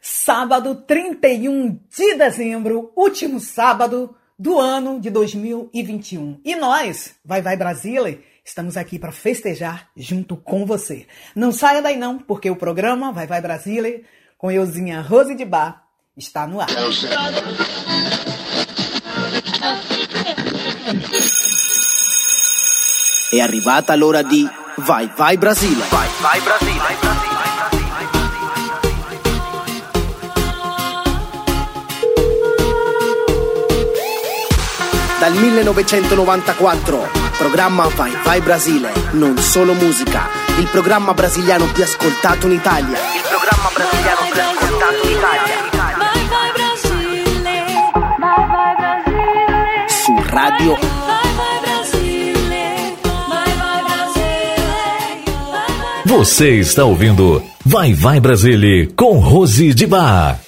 sábado 31 de dezembro, último sábado do ano de 2021. E nós, Vai Vai Brasília, estamos aqui para festejar junto com você. Não saia daí não, porque o programa Vai Vai Brasília, com euzinha Rose de Bar, está no ar. È arrivata l'ora di Vai Vai Brasile. Vai Vai Brasile. Dal 1994, programma Vai Vai Brasile, non solo musica, il programma brasiliano più ascoltato in Italia. Il programma brasiliano più ascoltato in Italia. Vai vai Brasile, vai vai Brasile. Su Radio Vai vai Brasile, vai vai Brasile. Vai vai Você está ouvindo Vai Vai Brasília com Rose de Bar.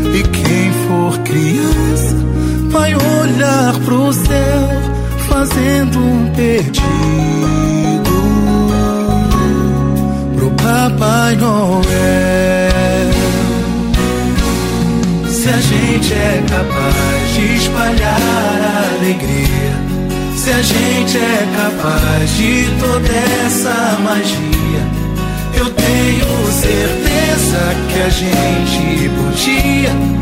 For criança vai olhar pro céu, fazendo um pedido pro Papai Noel. Se a gente é capaz de espalhar alegria, se a gente é capaz de toda essa magia, eu tenho certeza que a gente podia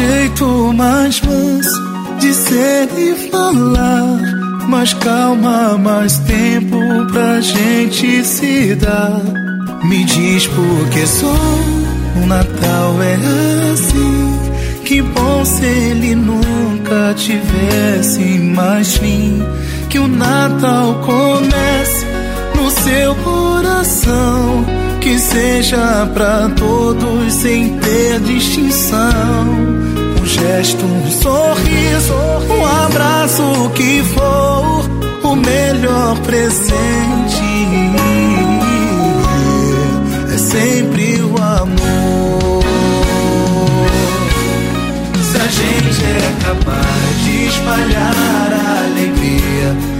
Jeito mais manso de ser e falar. Mais calma, mais tempo pra gente se dar. Me diz por que só o Natal é assim. Que bom se ele nunca tivesse mais fim. Que o Natal comece no seu coração. Que seja pra todos sem ter distinção. Um gesto, um sorriso, um abraço, que for, o melhor presente é sempre o amor. Se a gente é capaz de espalhar a alegria,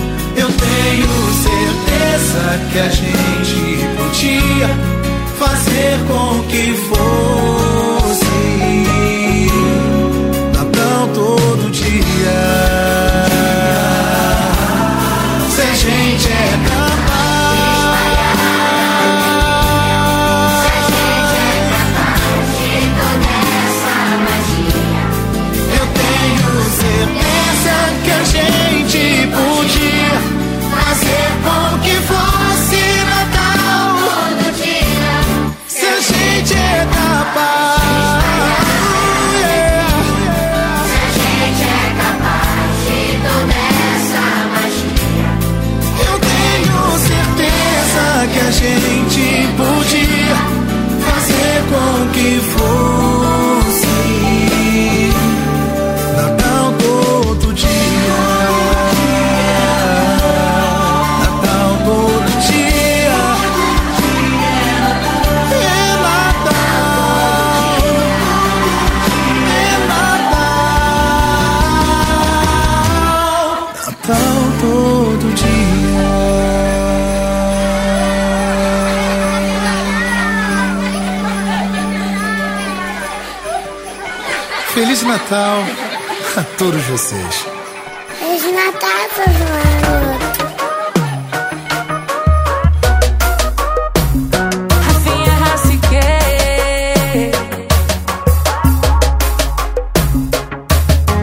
eu tenho certeza que a gente podia fazer com que fosse change Feliz Natal a todos vocês. Feliz Natal,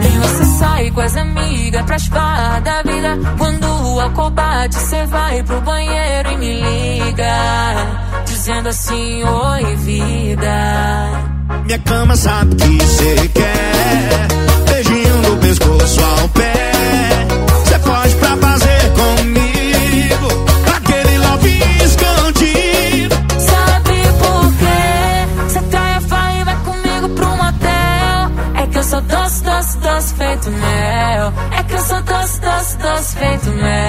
E sai com as amigas pras farras da vida. Quando o álcool bate, cê vai pro banheiro e me liga Dizendo assim, oi vida Minha cama sabe que cê quer. Beijinho no pescoço ao pé. Cê pode pra fazer comigo. Aquele love escondido. Sabe por quê? Cê trai a farra e vai comigo pro motel É que eu sou doce, doce, doce feito mel É que eu sou doce, doce, doce feito mel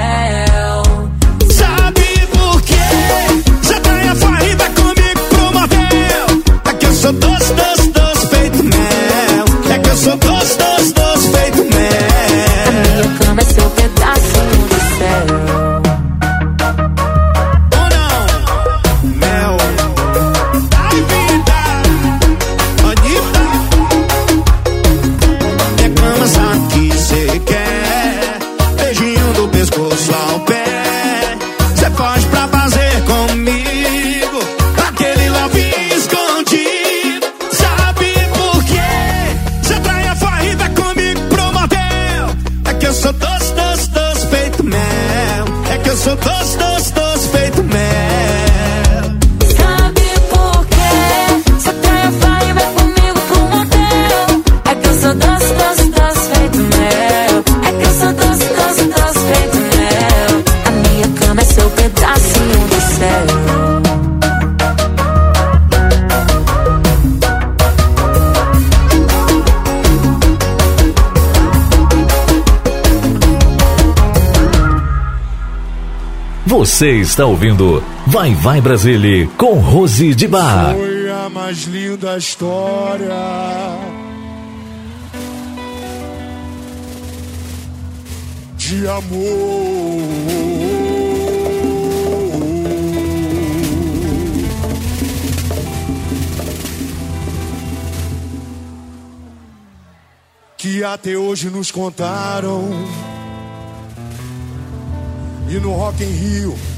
Você está ouvindo Vai Vai Brasília com Rose de Bar. Foi a mais linda história. De amor. Que até hoje nos contaram. E no Rock in Rio,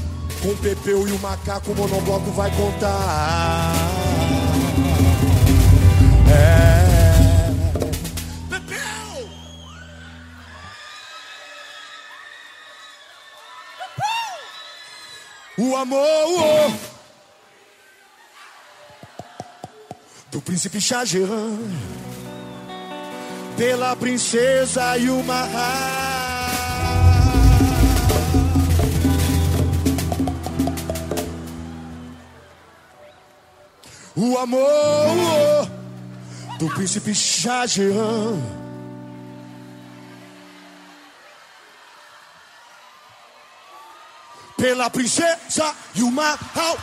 com o Pepeu e o Macaco, o Monobloco vai contar. É. Pepeu! O amor do príncipe Shah Jahan pela princesa e o Mahal. O amor do príncipe Jahan. Pela princesa e o Mahal.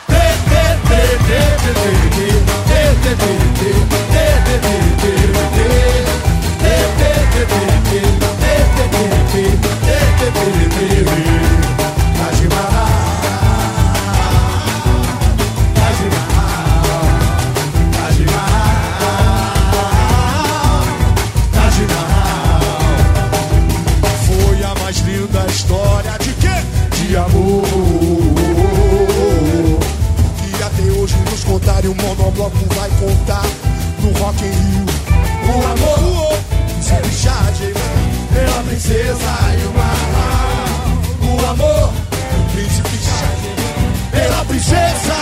O monobloco vai contar no Rock in Rio. O amor de pela princesa e o Mahal. O amor do príncipe Shah pela princesa.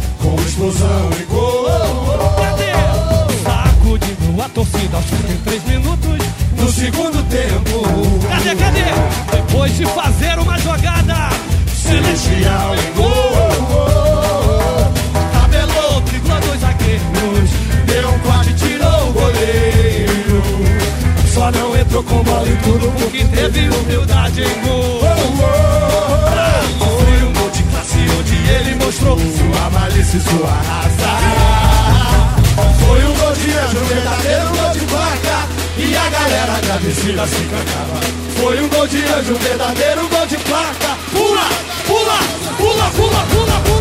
explosão e gol. Cadê? Sacudindo a torcida aos 33 minutos do segundo tempo. Cadê, cadê? Depois de fazer uma jogada celestial e gol. Tabelou, driblou dois zagueiros, deu um corte, tirou o goleiro. Só não entrou com bola e tudo porque teve humildade em gol. Alô sua malícia e sua raça. Foi um gol de anjo, um verdadeiro gol de placa. E a galera agradecida se cantava. Foi um gol de anjo, um verdadeiro gol de placa. Pula, pula, pula, pula, pula, pula.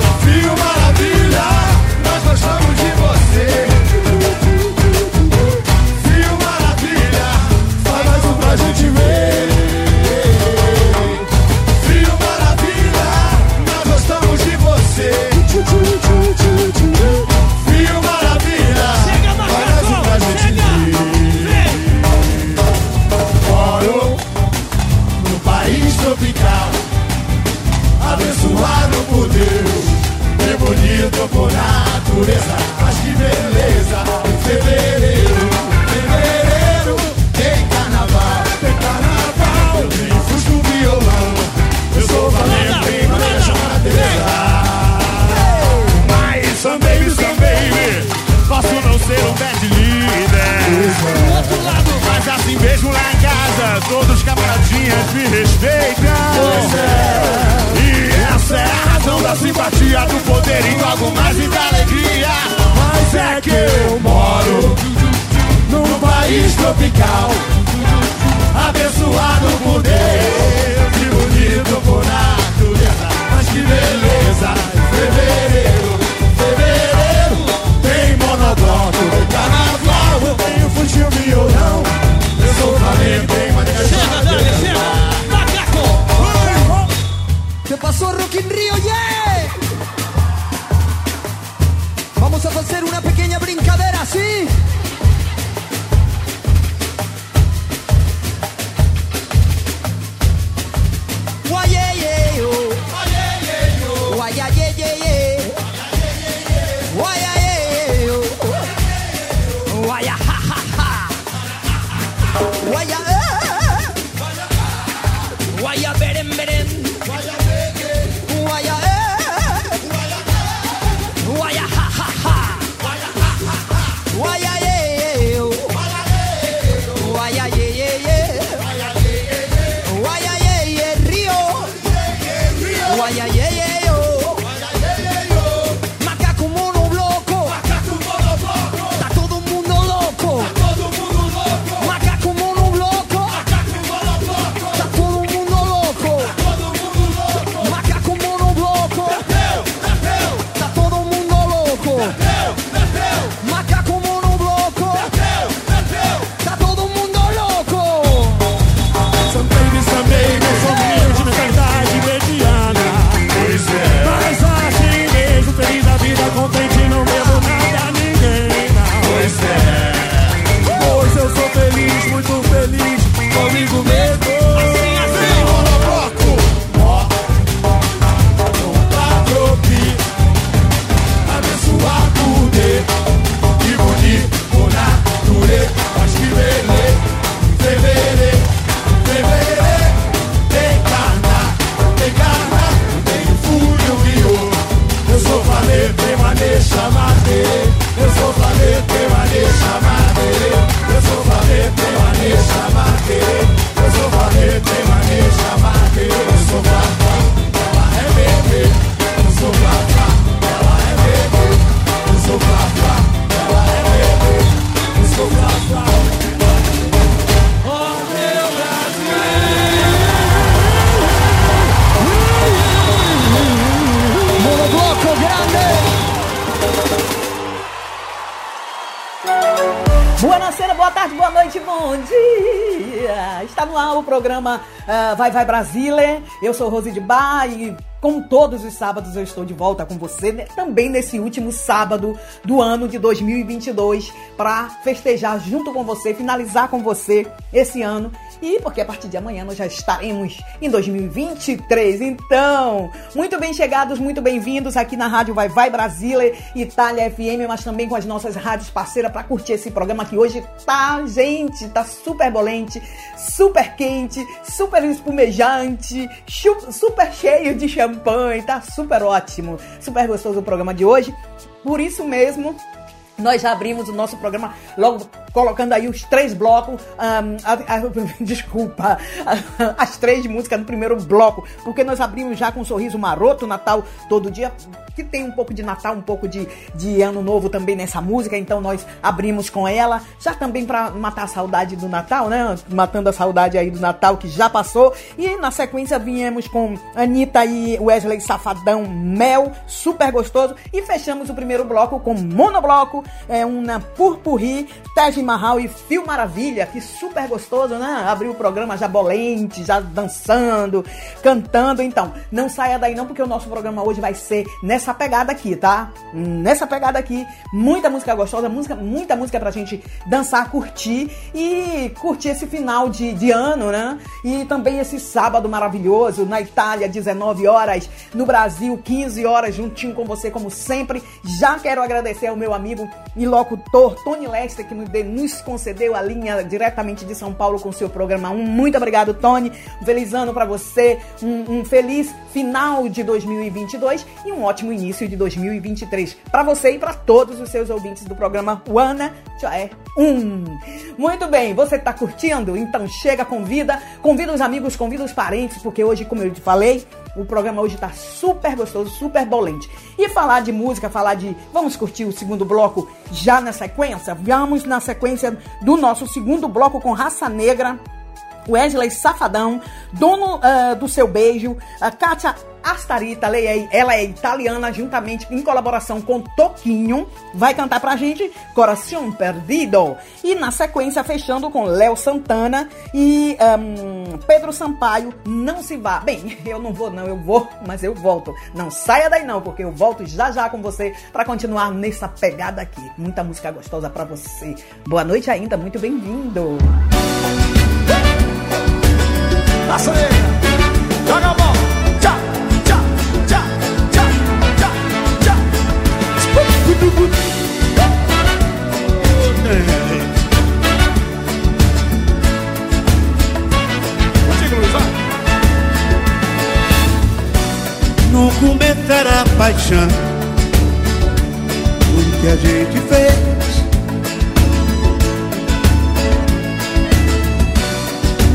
programa uh, ah, Vai Vai Brasília. Eu sou Rose de Bar e como todos os sábados, eu estou de volta com você né? também nesse último sábado do ano de 2022 para festejar junto com você, finalizar com você esse ano a partir de amanhã nós já estaremos em 2023. Então, muito bem chegados, muito bem-vindos aqui na Rádio Vai Vai Brasília, Itália FM, mas também com as nossas rádios parceiras para curtir esse programa que hoje tá, gente, tá super bolente, super quente, super espumejante, super cheio de champanhe, tá super ótimo, super gostoso o programa de hoje. Por isso mesmo, nós já abrimos o nosso programa logo colocando aí os três blocos. ahn, a- a- desculpa, as três músicas no primeiro bloco, porque nós abrimos já com um sorriso maroto, Natal todo dia, que tem um pouco de Natal, um pouco de, de Ano Novo também nessa música, então nós abrimos com ela, já também para matar a saudade do Natal, né? Matando a saudade aí do Natal que já passou. E na sequência viemos com Anitta e Wesley Safadão Mel, super gostoso. E fechamos o primeiro bloco com monobloco, é uma Purpurri, Taj Mahal e Fio Maravilha, que super gostoso, né? Abriu o programa já bolente, já dançando, cantando. Então, não saia daí não, porque o nosso programa hoje vai ser nessa pegada aqui, tá? Nessa pegada aqui, muita música gostosa, música, muita música pra gente dançar, curtir e curtir esse final de, de ano, né? E também esse sábado maravilhoso na Itália, 19 horas, no Brasil, 15 horas, juntinho com você, como sempre. Já quero agradecer ao meu amigo e locutor Tony Lester, que nos, de- nos concedeu a linha diretamente de São Paulo com seu programa 1. Muito obrigado, Tony. Um feliz ano pra você, um, um feliz final de 2022 e um ótimo início de 2023 pra você e pra todos os seus ouvintes do programa Wana é um. Muito bem, você tá curtindo? Então chega, convida, convida os amigos, convida os parentes, porque hoje, como eu te falei, o programa hoje tá super gostoso, super bolente. E falar de música, falar de. Vamos curtir o segundo bloco já na sequência? Vamos na sequência do nosso segundo bloco com Raça Negra. Wesley Safadão, dono ah, do seu beijo, a Kátia Astarita, ela é, ela é italiana, juntamente em colaboração com Toquinho, vai cantar pra gente Coração Perdido. E na sequência, fechando com Léo Santana e ahn, Pedro Sampaio, Não Se Vá. Bem, eu não vou não, eu vou, mas eu volto. Não saia daí não, porque eu volto já já com você pra continuar nessa pegada aqui. Muita música gostosa pra você. Boa noite ainda, muito bem-vindo. Joga a. Tchá, tchá, tchá, tchá, tchá, tchá. Paixão Tudo que a gente fez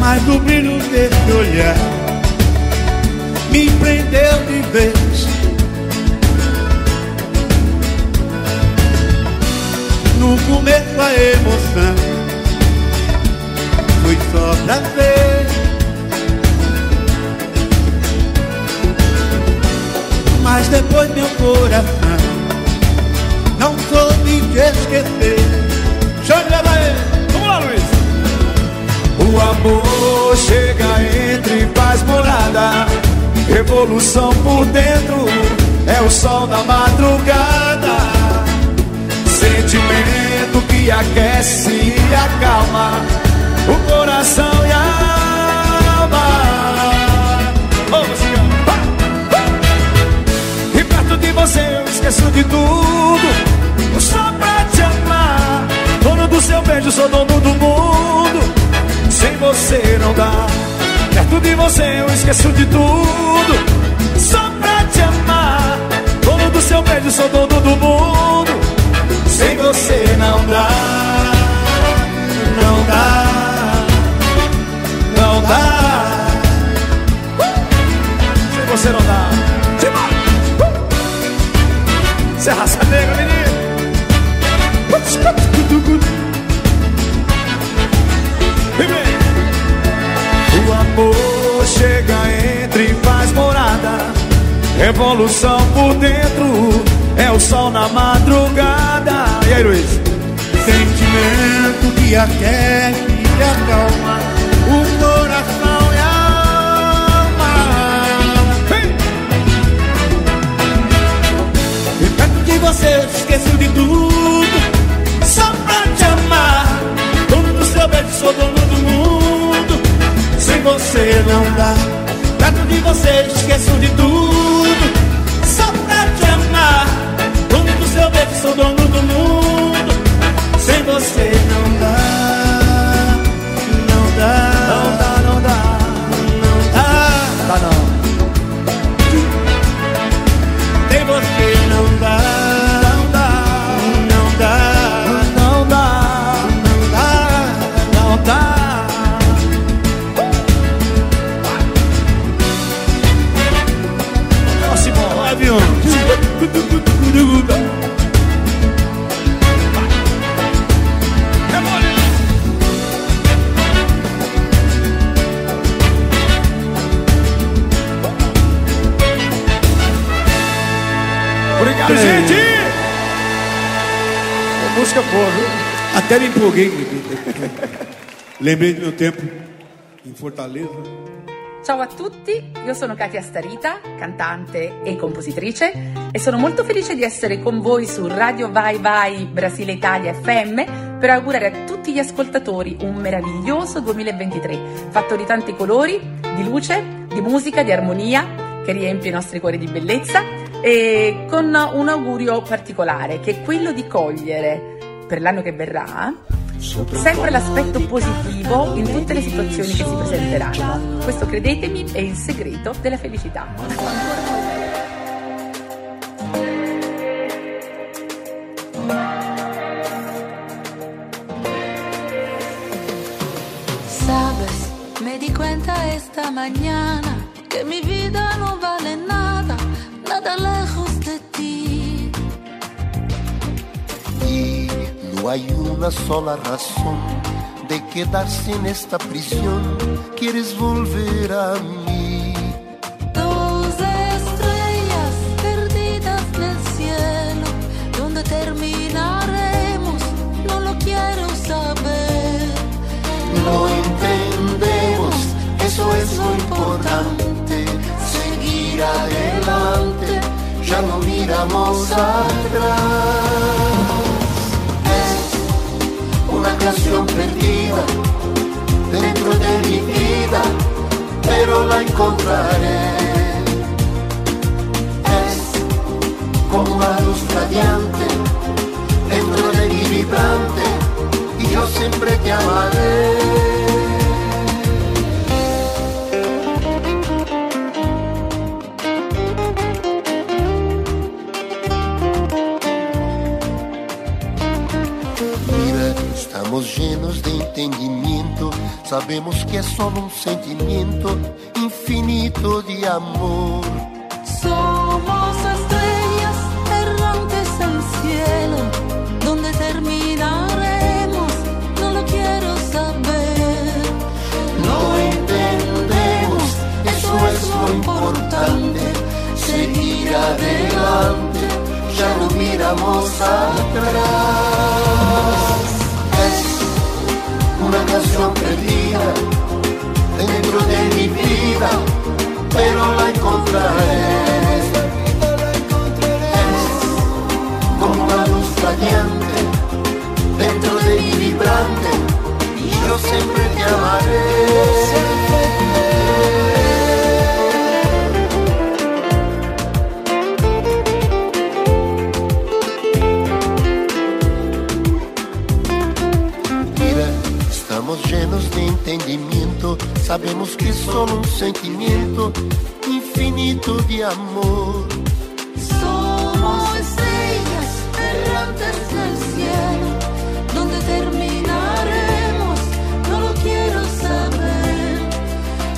Mas o brilho desse olhar. Me prendeu de vez. No começo a emoção Foi só prazer. Mas depois meu coração Não soube te esquecer. Chama O amor chega entre faz morada. Revolução por dentro é o sol da madrugada. Sentimento que aquece e acalma o coração e a alma. Ô, musicão. E perto de você eu esqueço de tudo Só pra te amar Dono do seu beijo, sou dono do mundo Sem você não dá. Perto de você eu esqueço de tudo. Só pra te amar. Dono do seu beijo, sou dono do mundo. Sem você não dá. Não dá. Não dá. Sem você não dá. Simbora! Revolução por dentro é o sol na madrugada. E aí, Luiz? Sentimento que aquece e acalma O coração e a alma Vem. E perto de você esqueço de tudo Só pra te amar Dono do seu beijo, sou dono do mundo você não dá. Perto de você esqueço de tudo. Viu? Até me empolguei. Lembrei do meu tempo em Fortaleza. Ciao a tutti, io sono Katia Starita, cantante e compositrice e sono molto felice di essere con voi su Radio Vai Vai Brasile Italia FM per augurare a tutti gli ascoltatori un meraviglioso 2023, fatto di tanti colori, di luce, di musica, di armonia che riempie i nostri cuori di bellezza e con un augurio particolare che è quello di cogliere per l'anno che verrà sempre l'aspetto positivo in tutte le situazioni che si presenteranno. Questo credetemi è il segreto della felicità. Sabes, me di cuenta mañana no hay una sola razón de quedarse en esta prisión. Quieres volver a mí. Dos estrellas perdidas en el cielo, donde terminaremos, no lo quiero saber. No entendemos, eso es lo importante. Seguir adelante, ya no miramos atrás. Canción perdida dentro de mi vida, pero la encontraré. Es como una luz radiante dentro de mi vibrante y yo siempre te amaré. Entendimiento, sabemos que es solo un sentimiento infinito de amor. Somos estrellas errantes al cielo, donde terminaremos, no lo quiero saber. No entendemos, eso es lo importante, seguir adelante, ya no miramos atrás. Dentro de mi vida, pero la encontraré. Es como una luz radiante dentro de mi vibrante y yo siempre te amaré. Sabemos que solo un sentimiento infinito de amor. Somos estrellas errantes del cielo, donde terminaremos, no lo quiero saber.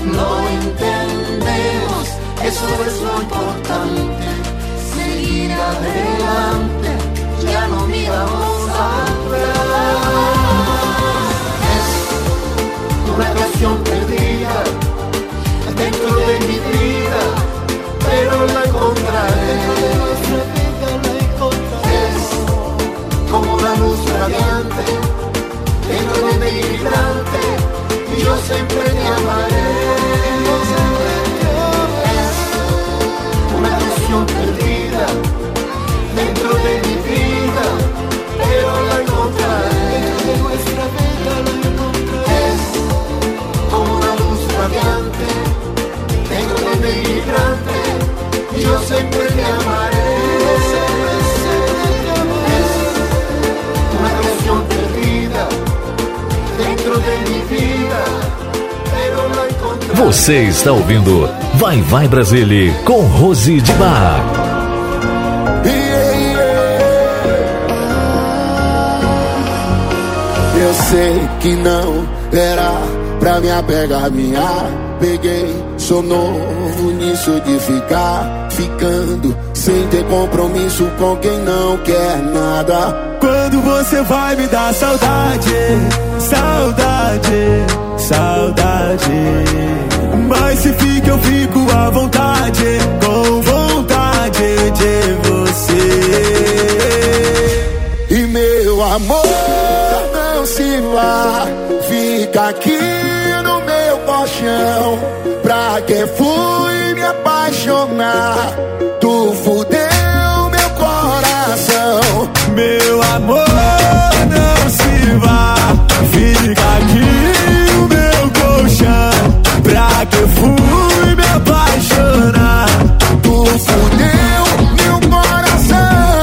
No entendemos, eso es lo importante. Seguir adelante, ya no miramos atrás. Una canción perdida dentro de mi vida, pero la encontraré. Es como una luz radiante dentro de mi vibrante yo siempre te amaré. Você está ouvindo Vai Vai Brasília com Rose de Bar. Eu sei que não era pra me apegar, minha. Peguei, sou novo nisso de ficar ficando sem ter compromisso com quem não quer nada. Quando você vai me dar saudade, saudade, saudade. Mas se fica, eu fico à vontade, com vontade de você. E meu amor, não se vá, fica aqui no meu colchão. Pra que fui me apaixonar? Tu fudeu meu coração. Meu amor, não se vá, fica aqui no meu que fui me apaixonar? Tu fudeu meu coração.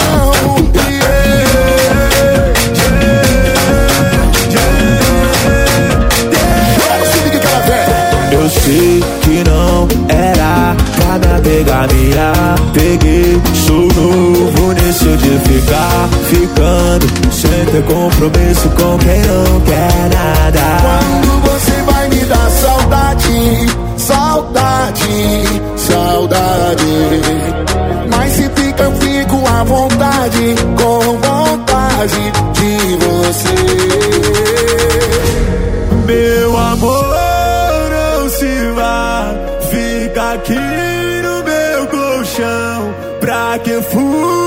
Eu sei que não era pra me apegar, minha. Peguei, sou novo nisso de ficar ficando sem ter compromisso com quem não quer nada. Quando saudade, saudade, saudade. Mas se fica, eu fico à vontade, com vontade de você. Meu amor, não se vá, fica aqui no meu colchão. Pra que fui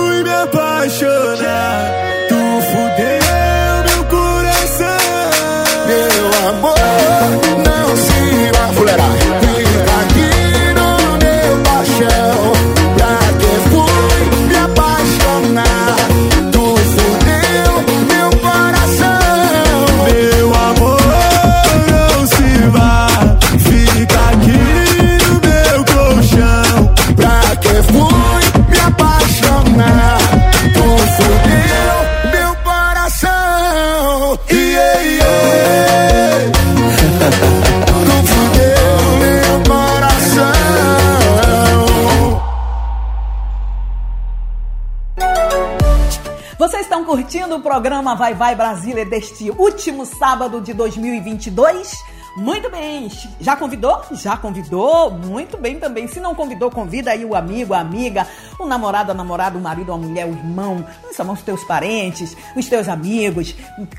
curtindo o programa Vai Vai Brasília deste último sábado de 2022? Muito bem, já convidou? Já convidou? Muito bem também. Se não convidou, convida aí o amigo, a amiga, o namorado, a namorada, o marido, a mulher, o irmão, os teus parentes, os teus amigos.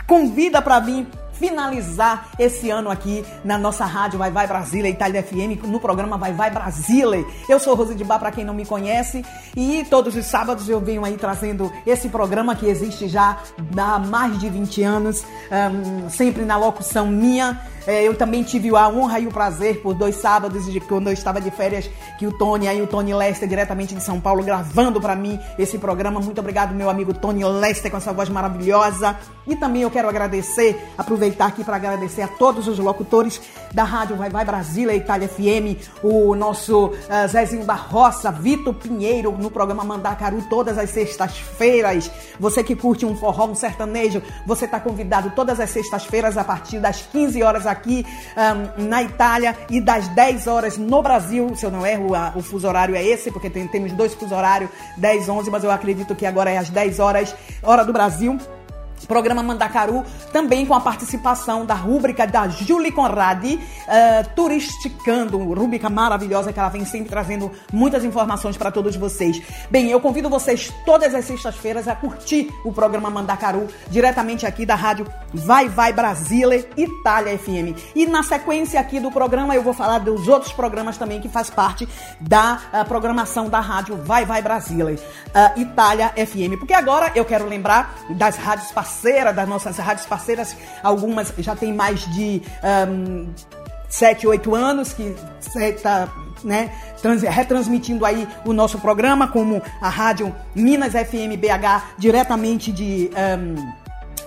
Convida para vir finalizar esse ano aqui na nossa rádio Vai Vai Brasília, Itália FM, no programa Vai Vai Brasília. Eu sou Rose de Bar, para quem não me conhece, e todos os sábados eu venho aí trazendo esse programa que existe já há mais de 20 anos, ahn, sempre na locução minha. É, eu também tive a honra e o prazer por dois sábados de quando eu estava de férias que o Tony aí o Tony Lester diretamente de São Paulo gravando para mim esse programa. Muito obrigado meu amigo Tony Lester com essa voz maravilhosa. E também eu quero agradecer, aproveitar aqui para agradecer a todos os locutores da Rádio Vai Vai Brasília, Itália FM, o nosso ah, Zezinho da Roça, Vitor Pinheiro no programa Mandacaru todas as sextas-feiras. Você que curte um forró, um sertanejo, você está convidado todas as sextas-feiras a partir das 15 horas aqui ahm, na Itália e das 10 horas no Brasil. Se eu não erro, a- o fuso horário é esse, porque tem- temos dois fuso horários, 10, 11, mas eu acredito que agora é às 10 horas, hora do Brasil. Programa Mandacaru, também com a participação da rúbrica da Julie Conradi, eh, Turisticando, rúbrica maravilhosa que ela vem sempre trazendo muitas informações para todos vocês. Bem, eu convido vocês todas as sextas-feiras a curtir o programa Mandacaru, diretamente aqui da rádio Vai Vai Brasília, Itália FM. E na sequência aqui do programa eu vou falar dos outros programas também que faz parte da ah, programação da rádio Vai Vai Brasília, ah, Itália FM. Porque agora eu quero lembrar das rádios parceiras, das nossas rádios parceiras, algumas já tem mais de ahm, 7, 8 anos que está né, trans- retransmitindo aí o nosso programa, como a rádio Minas FM BH, diretamente de. ahm,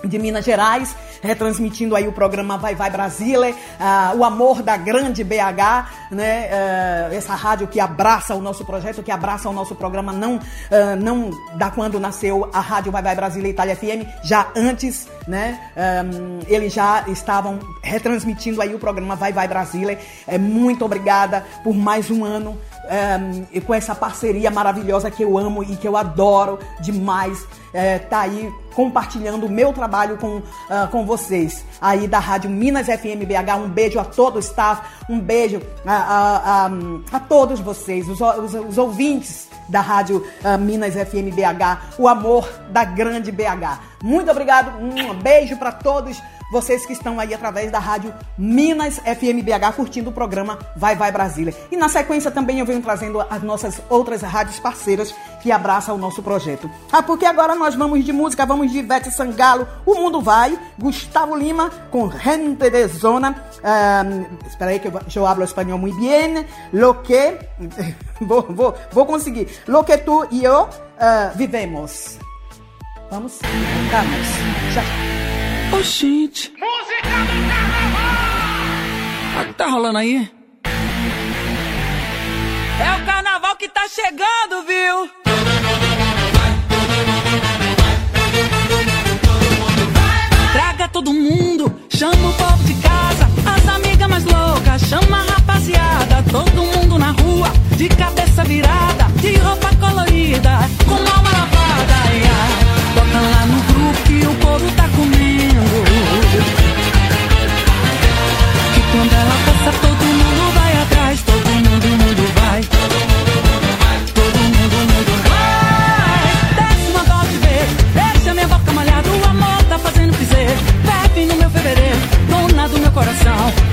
de Minas Gerais, retransmitindo aí o programa Vai Vai Brasília, ah, o amor da grande BH, né? ah, essa rádio que abraça o nosso projeto, que abraça o nosso programa, não, ah, não da quando nasceu a rádio Vai Vai Brasília Itália FM, já antes, né? ah, eles já estavam retransmitindo aí o programa Vai Vai Brasília. É, muito obrigada por mais um ano com essa parceria maravilhosa que eu amo e que eu adoro demais. É, tá aí compartilhando o meu trabalho com, ah, com vocês aí da Rádio Minas FM BH. Um beijo a todo o staff, um beijo a, a, a, a todos vocês, os, os, os ouvintes da Rádio ah, Minas FM BH, o amor da grande BH. Muito obrigado, um beijo para todos vocês que estão aí através da rádio Minas FM BH curtindo o programa Vai Vai Brasília. E na sequência também eu venho trazendo as nossas outras rádios parceiras que abraçam o nosso projeto. Ah, porque agora nós vamos de música, vamos de Ivete Sangalo, O Mundo Vai, Gustavo Lima com Gente de Zona. Um, espera aí que eu, eu hablo espanhol muito bem. Lo que... vou, vou, vou conseguir. Lo que tu e eu uh, vivemos. Vamos? Vamos. Já. Ô, gente. Música do carnaval! O que tá rolando aí? É o carnaval que tá chegando, viu? Traga todo mundo, chama o povo de casa, as amigas mais loucas, chama a rapaziada, todo mundo na rua, de cabeça virada, de roupa colorida, com alma lavada, ai. Bota lá no que o couro tá comendo. Que quando ela passa, todo mundo vai atrás, todo mundo, mundo vai. Todo mundo, mundo vai. Desce uma dose de deixa minha boca molhada, o amor tá fazendo piseiro. Bebe no meu fevereiro, dona do meu coração.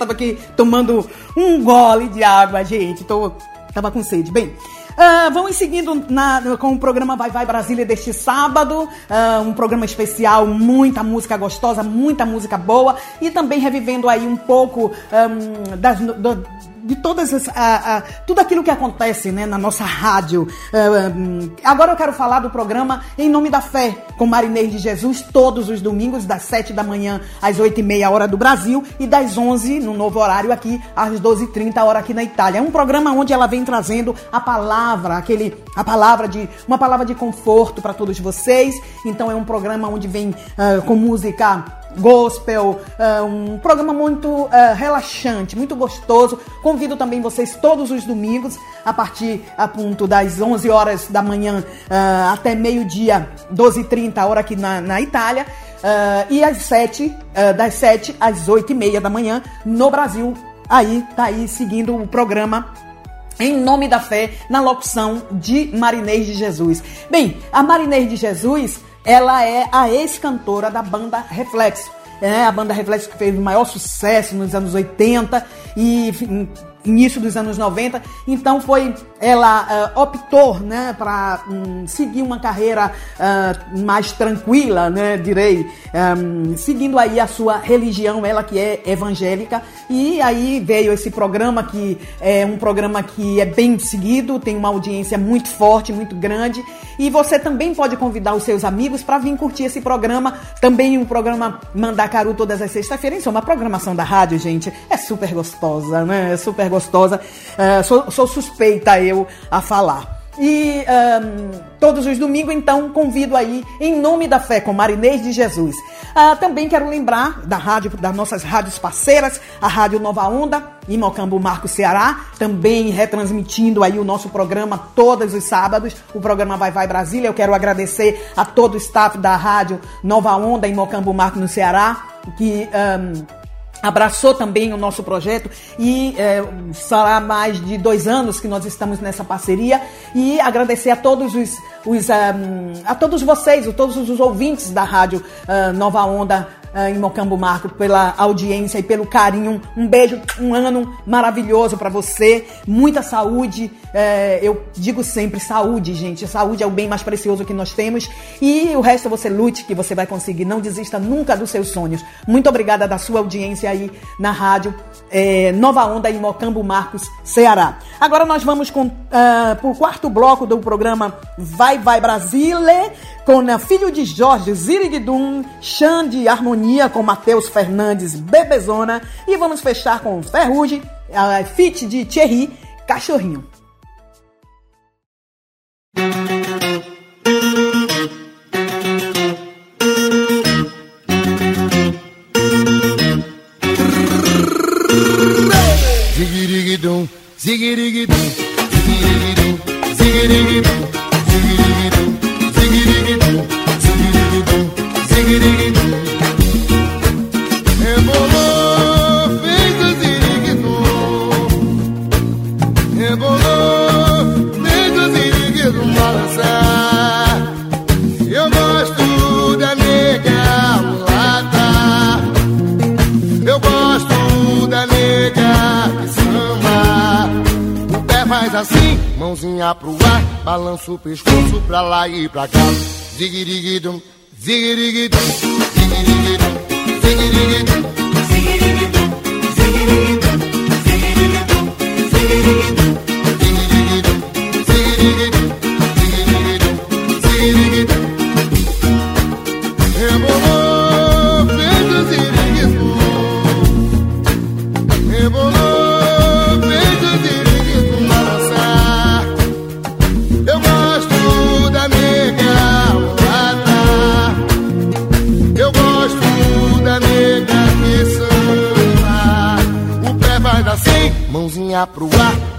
Tava aqui tomando um gole de água, gente. Tô, tava com sede. Bem, ah, vamos seguindo na- com o programa Vai Vai Brasília deste sábado. ah, um programa especial, muita música gostosa, muita música boa. E também revivendo aí um pouco ahm, das, do- de todas as, ah, ah, tudo aquilo que acontece né, na nossa rádio. Hum, agora eu quero falar do programa Em Nome da Fé, com Marinês de Jesus, todos os domingos, das 7 da manhã às 8 e meia, hora do Brasil, e das 11, no novo horário aqui, às 12h30, hora aqui na Itália. É um programa onde ela vem trazendo a palavra, aquele, a palavra de, uma palavra de conforto para todos vocês. Então é um programa onde vem ah, com música gospel, ah, um programa muito ah, relaxante, muito gostoso. Convido também vocês todos os domingos, a partir a ponto das 11 horas da manhã ah, até meio-dia, 12h30, hora aqui na, na Itália. e às 7, ah, das 7 às 8 e meia da manhã no Brasil. Aí, tá aí seguindo o programa em nome da fé, na locução de Marinês de Jesus. Bem, a Marinês de Jesus, ela é a ex-cantora da banda Reflexo. É a banda Reflexo que fez o maior sucesso nos anos 80 e início dos anos 90. Então foi ela ah, optou, né, para seguir uma carreira ah, mais tranquila, né, direi, Ahm, seguindo aí a sua religião, ela que é evangélica. E aí veio esse programa que é um programa que é bem seguido, tem uma audiência muito forte, muito grande. E você também pode convidar os seus amigos para vir curtir esse programa. Também o programa Mandacaru todas as sextas-feiras. É uma programação da rádio, gente. É super gostosa, né? É super gostosa. Ah, sou, sou suspeita eu a falar. E ahn, todos os domingos, então, convido aí em nome da fé com Marinês de Jesus. Ah, também quero lembrar da rádio, das nossas rádios parceiras, a Rádio Nova Onda, em Mocambo, Marco, Ceará, também retransmitindo aí o nosso programa todos os sábados, o programa Vai Vai Brasília. Eu quero agradecer a todo o staff da Rádio Nova Onda em Mocambo, Marco, no Ceará, que ahn, abraçou também o nosso projeto e é, será mais de dois anos que nós estamos nessa parceria. E agradecer a todos os, os, ah, a todos vocês, a todos os ouvintes da rádio ah, Nova Onda em Mocambo Marco pela audiência e pelo carinho. Um beijo, um ano maravilhoso pra você. Muita saúde. É, eu digo sempre saúde, gente. Saúde é o bem mais precioso que nós temos. E o resto você lute que você vai conseguir. Não desista nunca dos seus sonhos. Muito obrigada da sua audiência aí na rádio é, Nova Onda em Mocambo Marcos, Ceará. Agora nós vamos com, ah, pro quarto bloco do programa Vai Vai Brasile, com né, Filho de Jorge, Ziriguidum, Xande Harmonia com Matheus Fernandes, Bebezona. E vamos fechar com Ferrugem, a Fit de Thierry, Cachorrinho. Zigirigidum, zigirigidum, zigirigidum, zigirigidum, zigirigidum, faz assim, mãozinha pro ar, balança o pescoço pra lá e pra cá. Ziguiriguidum, ziguiriguidum, ziguiriguidum, ziguiriguidum, ziguiriguidum, ziguiriguidum, ziguiriguidum, ziguiriguidum,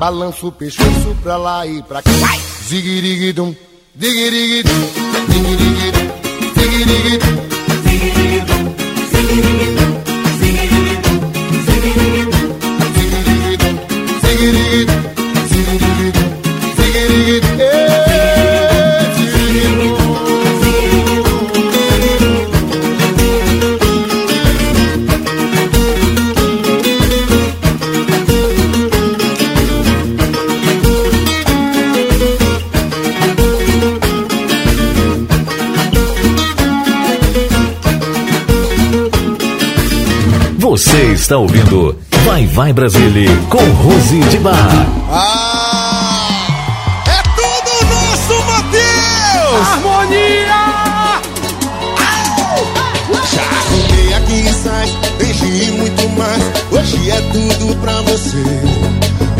balança o pescoço pra lá e pra cá. Ziguiriguidum, ziguiriguidum, ziguiriguidum, ziguiriguidum, está ouvindo Vai Vai Brasília com Rose de Bar. É tudo nosso, Matheus! Harmonia! Já arrumei aqui em sais, beijinho e muito mais. Hoje é tudo pra você.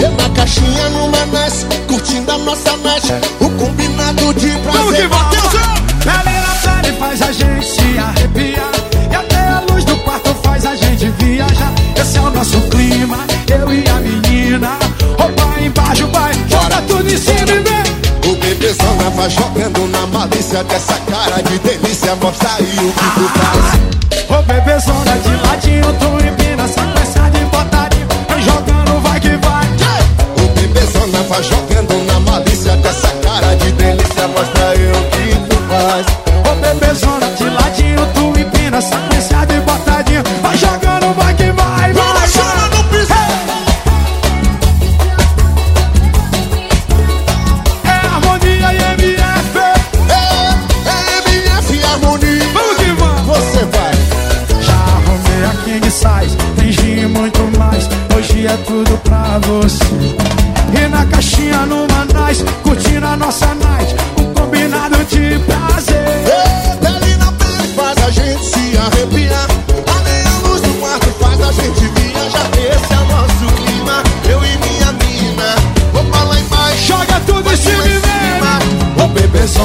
Eu na caixinha numa nice, curtindo a nossa night. O combinado de prazer. Vamos que! Pele na pele faz a gente se arrepiar. E até a luz do quarto faz a gente viajar. É nosso clima, eu e a menina. Roupa embaixo, vai, joga tudo em cima e vem. O bebezão vai jogando na malícia dessa cara de delícia. Mostra aí o que tu faz. Ô bebezona de ladinho, tu empina sequência de botadinho. Vai jogando, vai que vai. O bebezão vai jogando na malícia dessa cara de delícia. Mostra aí o que tu faz. Ô bebezona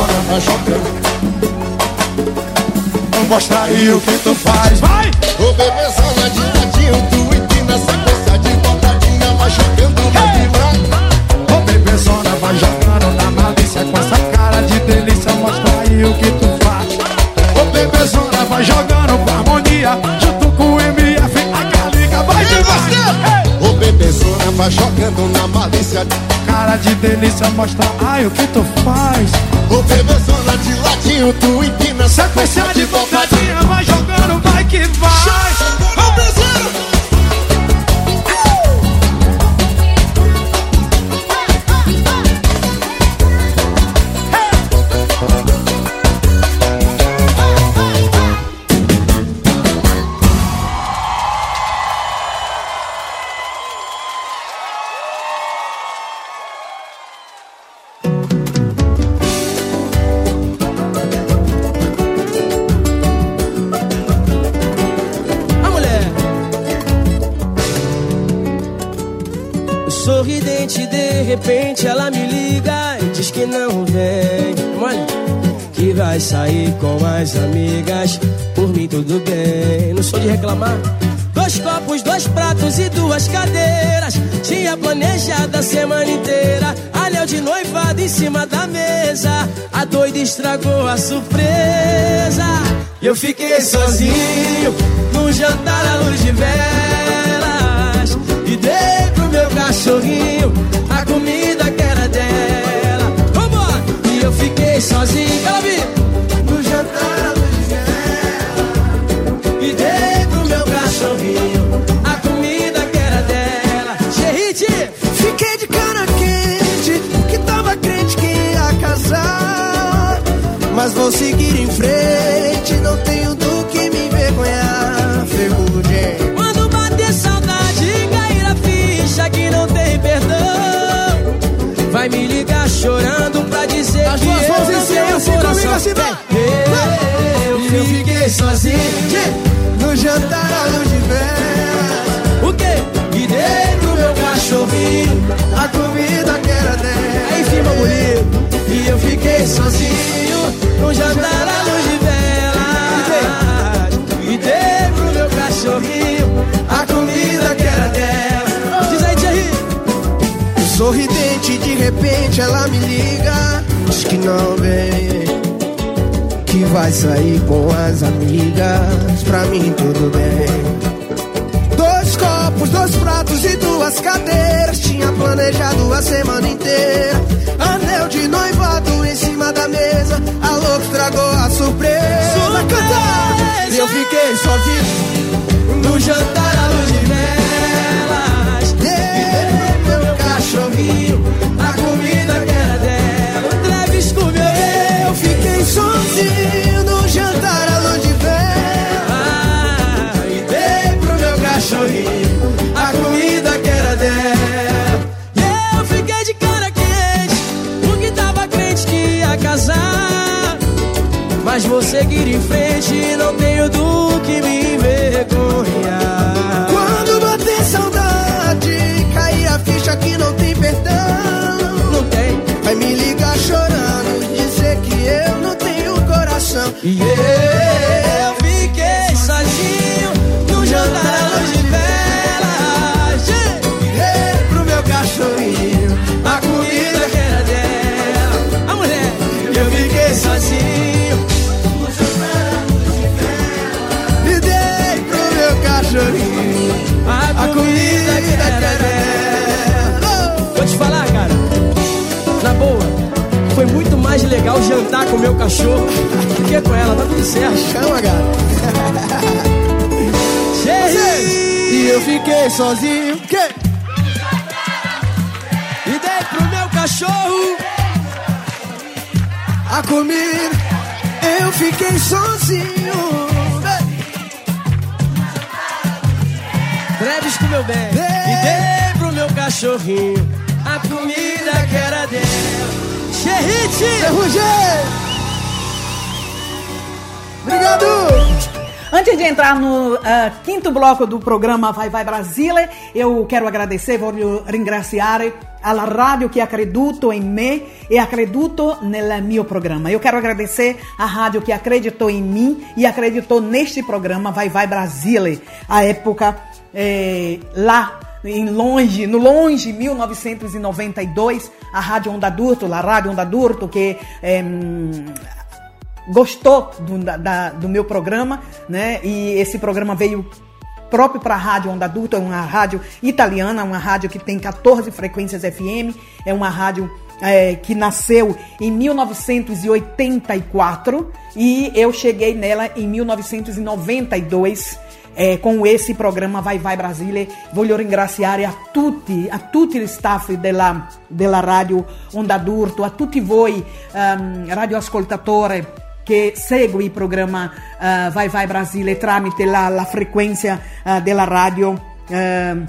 bebezona vai jogando. Mostra aí o que tu faz, vai! Ô bebezona de ladinho, tu empina essa coisa de botadinha. Vai jogando, vai vai. Ô bebezona vai jogando na malícia com essa cara de delícia. Mostra aí o que tu faz. Ô bebezona vai jogando com harmonia. Vai jogando na malícia. Cara de delícia mostra, ai, o que tu faz? Ô bebezona de ladinho, tu empina Sequência de bocadinha, vai jogando, vai que vai. Que não vem. Que vai sair com as amigas. Por mim tudo bem, não sou de reclamar. Dois copos, dois pratos e duas cadeiras. Tinha planejado a semana inteira. Anel de noivado em cima da mesa. A doida estragou a surpresa. Eu fiquei sozinho num jantar à luz de velas. E dei pro meu cachorrinho a comida Mas vou seguir em frente, não tenho do que me envergonhar. Ferrugem. Quando bater saudade cair a ficha que não tem perdão Vai me ligar chorando pra dizer As que duas eu mãos em coração comigo, assim vai. Eu fiquei sozinho No jantar à luz de velas. O quê? E dei pro meu cachorrinho A comida que era dela. Aí firma bonito E eu fiquei sozinho No jantar à luz de velas E dei pro meu cachorrinho A comida que era dela Diz aí, Thierry Sorridente, de repente ela me liga. Diz que não vem. Que vai sair com as amigas. Pra mim tudo jantar à luz de velas. Dei meu cachorrinho A comida que era dela. O Travis comeu Eu fiquei sozinho no jantar à luz de vela. Ah, e dei pro meu cachorrinho A comida que era dela. Eu fiquei de cara quente Porque tava crente que ia casar. Mas vou seguir em frente Não tenho do que me coração. Mais legal jantar com o meu cachorro do que com ela. Tá tudo certo. Chama, gato. E eu fiquei sozinho. Que? E dei pro meu cachorro. A comida, eu fiquei sozinho. Treves comeu bem. E dei pro meu cachorrinho a comida que era dela. Xerrite! Obrigado! Antes de entrar no ah, quinto bloco do programa Vai Vai Brasile, eu quero agradecer, voglio ringraziare alla radio che acredito in me e acredito nel mio programma. Eu quero agradecer à rádio que acreditou em mim e acreditou neste programa Vai Vai Brasile, a época eh, lá em longe, no longe 1992, a Rádio Onda Durto, a Rádio Onda Durto, que em, gostou do, da- do meu programa, né? E esse programa veio próprio para a Rádio Onda Adulta, é uma rádio italiana, uma rádio que tem 14 frequências FM, é uma rádio é, que nasceu em 1984 e eu cheguei nela em 1992 eh, com esse programa Vai Vai Brasile. Voglio ringraziare a tutti, a tutti gli staff della, della radio Onda d'Urto, a tutti voi ehm, radioascoltatori che segue il programma eh, Vai Vai Brasile tramite la, la frequenza eh, della radio. ehm,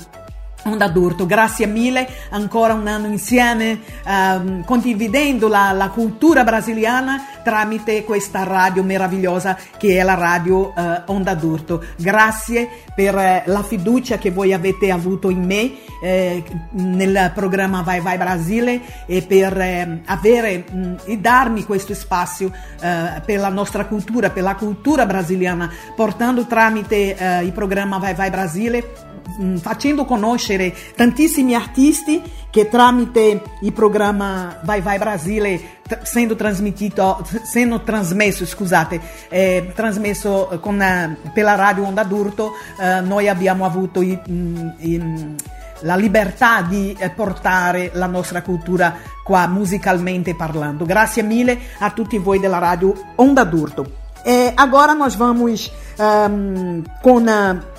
Onda d'Urto, grazie mille, ancora un anno insieme, ehm, condividendo la, la cultura brasiliana tramite questa radio meravigliosa che è la radio eh, Onda d'Urto. Grazie per eh, la fiducia che voi avete avuto in me eh, nel programma Vai Vai Brasile e per eh, avere mh, e darmi questo spazio eh, per la nostra cultura, per la cultura brasiliana, portando tramite eh, il programma Vai Vai Brasile facendo conoscere tantissimi artisti che tramite il programma Vai Vai Brasile t- sendo trasmesso, sendo trasmesso, scusate, eh, trasmesso con, eh, per la radio Onda d'Urto, eh, noi abbiamo avuto i- mh, i- la libertà di eh, portare la nostra cultura qua musicalmente parlando. Grazie mille a tutti voi della radio Onda d'Urto. E agora nós vamos ahm, com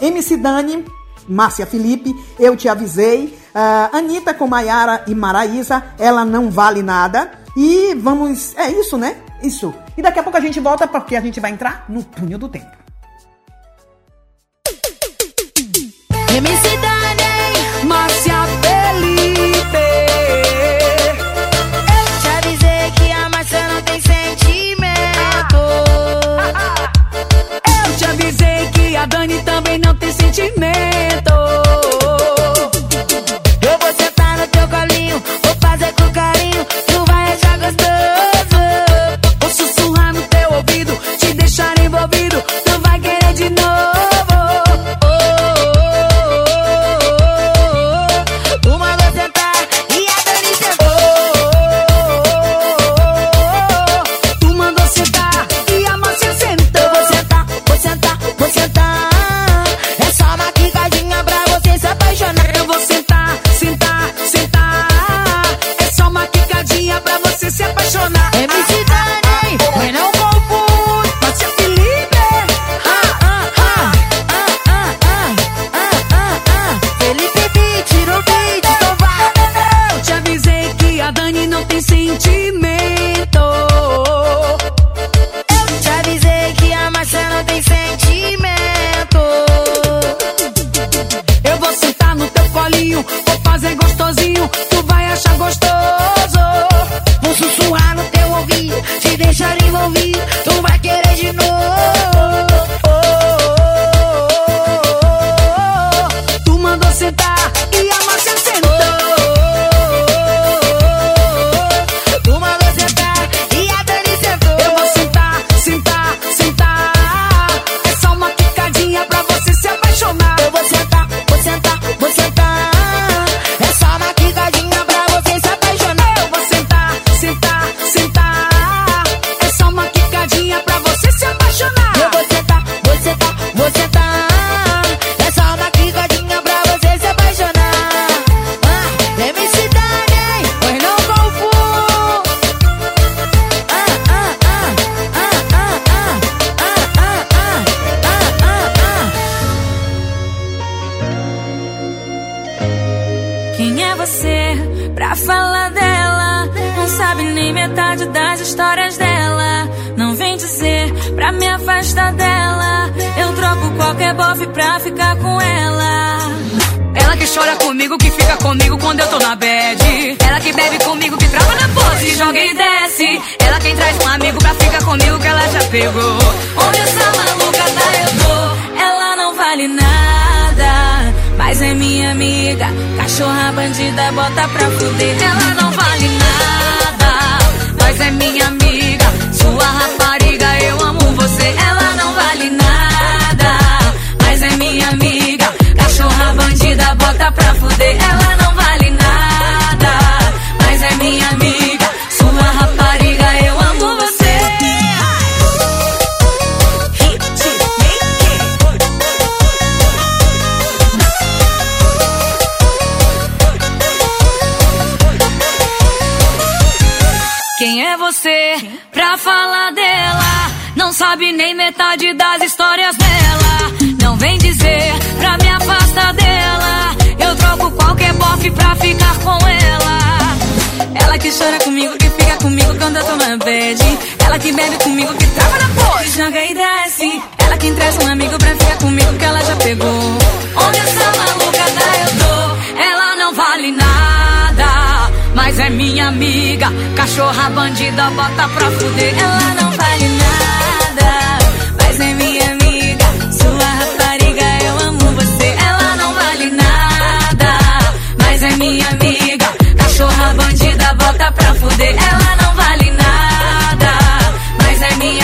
MC Dani, Márcia Felipe, eu te avisei. Ah, Anitta com Maiara e Maraísa, ela não vale nada. E vamos. É isso, né? Isso. E daqui a pouco a gente volta porque a gente vai entrar no túnel do tempo. MC Dani, Márcia Felipe. Eu te avisei que a Márcia não tem sentimento. Eu te avisei que a Dani também não tem sentimento.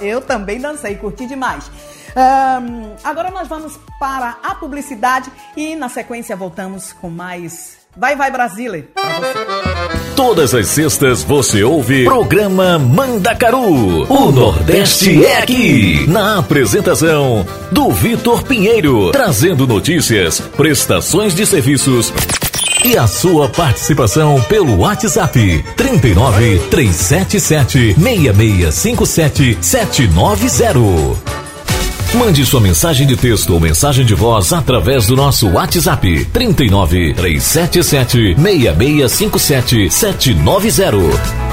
eu também dancei, curti demais. Um, agora nós vamos para a publicidade e na sequência voltamos com mais Vai Vai Brasília. Todas as sextas você ouve programa Mandacaru. O Nordeste é aqui. Na apresentação do Vitor Pinheiro, trazendo notícias, prestações de serviços e a sua participação pelo WhatsApp 39 377 6657 790. Mande sua mensagem de texto ou mensagem de voz através do nosso WhatsApp 39 377 6657 790.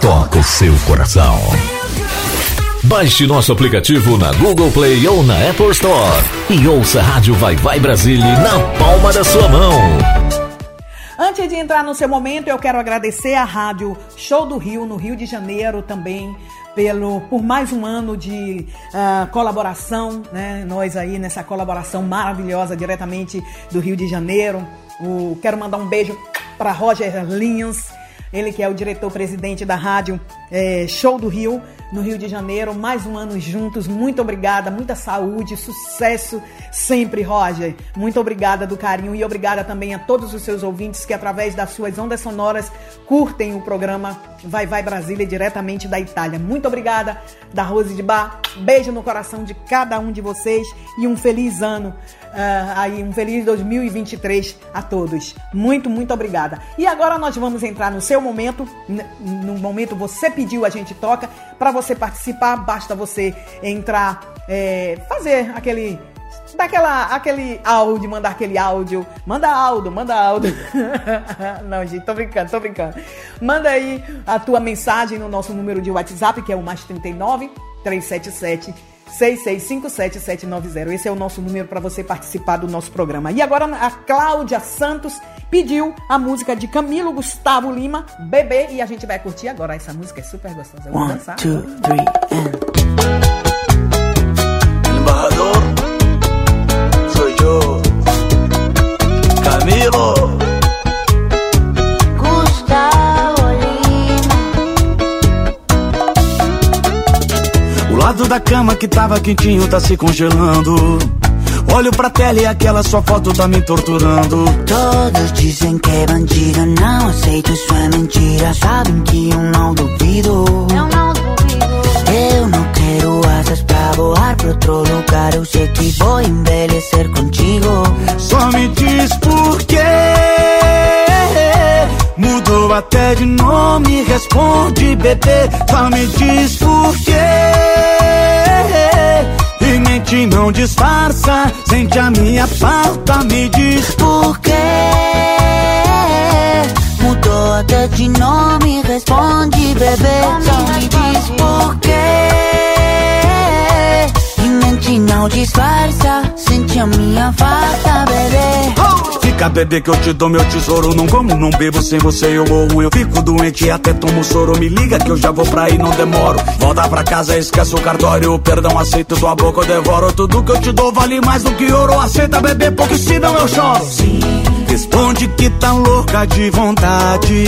toca o seu coração. Baixe nosso aplicativo na Google Play ou na Apple Store e ouça a Rádio Vai Vai Brasília na palma da sua mão. Antes de entrar no seu momento, eu quero agradecer à Rádio Show do Rio, no Rio de Janeiro também, pelo, por mais um ano de ah, colaboração, né? Nós aí nessa colaboração maravilhosa diretamente do Rio de Janeiro. O, quero mandar um beijo para Roger Lins, ele que é o diretor-presidente da rádio é, Show do Rio, no Rio de Janeiro. Mais um ano juntos. Muito obrigada, muita saúde, sucesso sempre, Roger. Muito obrigada do carinho e obrigada também a todos os seus ouvintes que, através das suas ondas sonoras, curtem o programa Vai Vai Brasília diretamente da Itália. Muito obrigada, da Rose de Bar. Beijo no coração de cada um de vocês e um feliz ano. Ah, aí, um feliz 2023 a todos. Muito, muito obrigada. E agora nós vamos entrar no seu momento. No momento você pediu, a gente toca. Para você participar, basta você entrar, é, fazer aquele daquela aquele áudio, mandar aquele áudio. Manda áudio, manda áudio. Não, gente, tô brincando, tô brincando. Manda aí a tua mensagem no nosso número de WhatsApp, que é o mais 39 377 6657790. Esse é o nosso número para você participar do nosso programa. E agora a Cláudia Santos pediu a música de Camilo Gustavo Lima, Bebê, e a gente vai curtir agora. Essa música é super gostosa. Eu vou One, dançar. two, three, and. Lado da cama que tava quentinho tá se congelando. Olho pra tela e aquela sua foto tá me torturando. Todos dizem que é bandido, não aceito, isso é mentira. Sabem que eu não duvido. Eu não duvido. Eu não quero asas pra voar pra outro lugar. Eu sei que vou envelhecer contigo. Só me diz por quê. Mudou até de nome, responde bebê. Só me diz por quê. E mente não disfarça, sente a minha falta, me diz por quê. Mudou até de nome, responde bebê. Só me diz por quê. E mente não disfarça, sente a minha falta, bebê. Fica bebê que eu te dou meu tesouro. Não como, não bebo, sem você eu morro. Eu fico doente até tomo soro. Me liga que eu já vou pra aí, não demoro. Volta pra casa, esquece o cartório. Perdão, aceito, tua boca eu devoro. Tudo que eu te dou vale mais do que ouro. Aceita bebê, porque senão eu choro. Responde que tá louca de vontade.